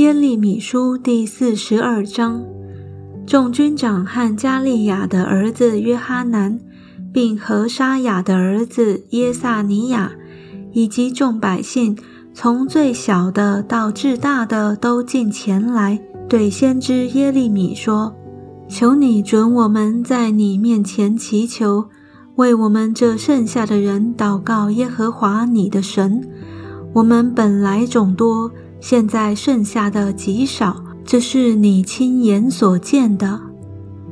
耶利米书第四十二章，众军长和加利亚的儿子约哈南，并和沙雅的儿子耶萨尼亚，以及众百姓，从最小的到至大的，都进前来，对先知耶利米说：“求你准我们在你面前祈求，为我们这剩下的人祷告耶和华你的神。我们本来众多。”现在剩下的极少，这是你亲眼所见的。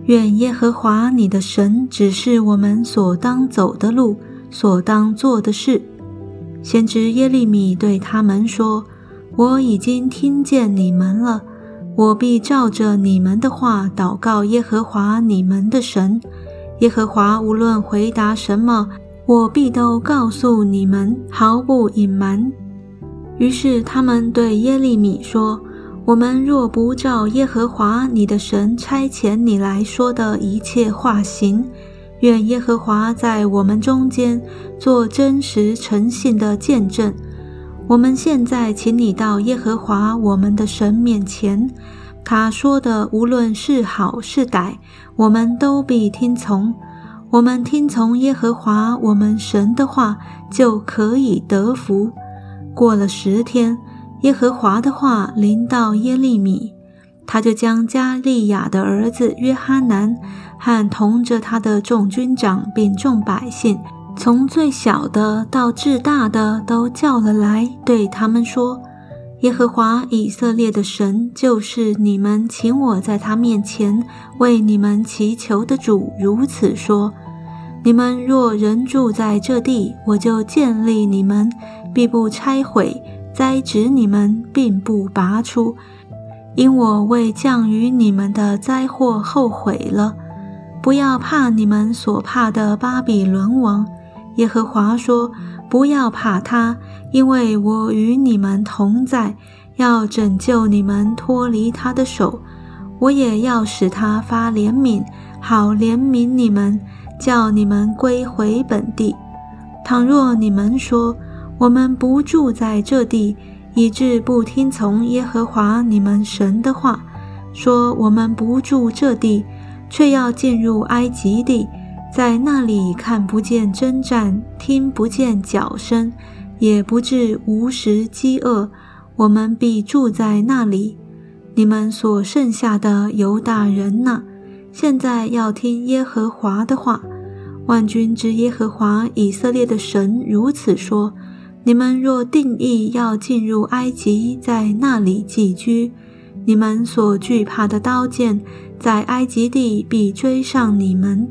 愿耶和华你的神指示我们所当走的路，所当做的事。先知耶利米对他们说：“我已经听见你们了，我必照着你们的话祷告耶和华你们的神。耶和华无论回答什么，我必都告诉你们，毫不隐瞒。”于是他们对耶利米说：“我们若不照耶和华你的神差遣你来说的一切话行，愿耶和华在我们中间做真实诚信的见证。我们现在请你到耶和华我们的神面前，他说的无论是好是歹，我们都必听从。我们听从耶和华我们神的话，就可以得福。”过了十天，耶和华的话临到耶利米，他就将加利亚的儿子约哈南和同着他的众军长并众百姓，从最小的到至大的都叫了来，对他们说：“耶和华以色列的神就是你们请我在他面前为你们祈求的主，如此说。”你们若仍住在这地，我就建立你们，必不拆毁；栽植你们，并不拔出，因我为降于你们的灾祸后悔了。不要怕你们所怕的巴比伦王。耶和华说：“不要怕他，因为我与你们同在，要拯救你们脱离他的手。我也要使他发怜悯，好怜悯你们。”叫你们归回本地。倘若你们说我们不住在这地，以致不听从耶和华你们神的话，说我们不住这地，却要进入埃及地，在那里看不见征战，听不见脚声，也不至无食饥饿，我们必住在那里。你们所剩下的犹大人呐？现在要听耶和华的话，万军之耶和华以色列的神如此说：你们若定义要进入埃及，在那里寄居，你们所惧怕的刀剑，在埃及地必追上你们；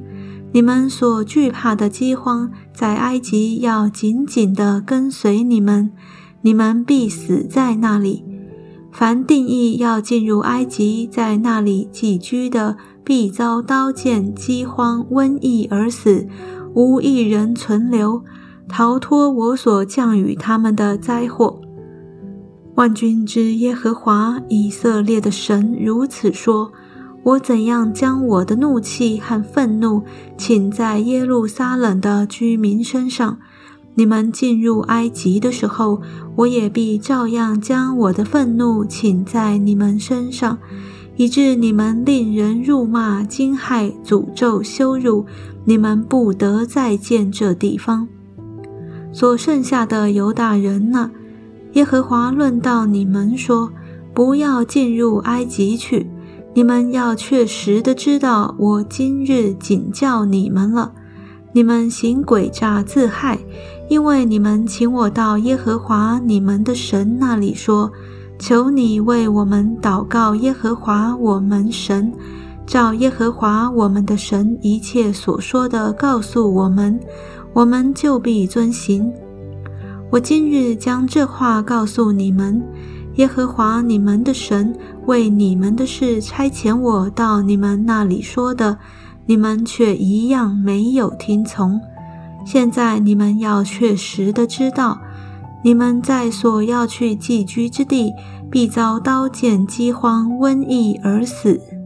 你们所惧怕的饥荒，在埃及要紧紧地跟随你们，你们必死在那里。凡定义要进入埃及，在那里寄居的，必遭刀剑、饥荒、瘟疫而死，无一人存留，逃脱我所降与他们的灾祸。万军之耶和华以色列的神如此说：我怎样将我的怒气和愤怒倾在耶路撒冷的居民身上？你们进入埃及的时候，我也必照样将我的愤怒倾在你们身上，以致你们令人辱骂、惊骇、诅咒、羞辱，你们不得再见这地方。所剩下的犹大人呢？耶和华论到你们说：不要进入埃及去。你们要确实的知道，我今日警教你们了。你们行诡诈自害。因为你们请我到耶和华你们的神那里说：“求你为我们祷告，耶和华我们神，照耶和华我们的神一切所说的告诉我们，我们就必遵行。”我今日将这话告诉你们，耶和华你们的神为你们的事差遣我到你们那里说的，你们却一样没有听从。现在你们要确实的知道，你们在所要去寄居之地，必遭刀剑、饥荒、瘟疫而死。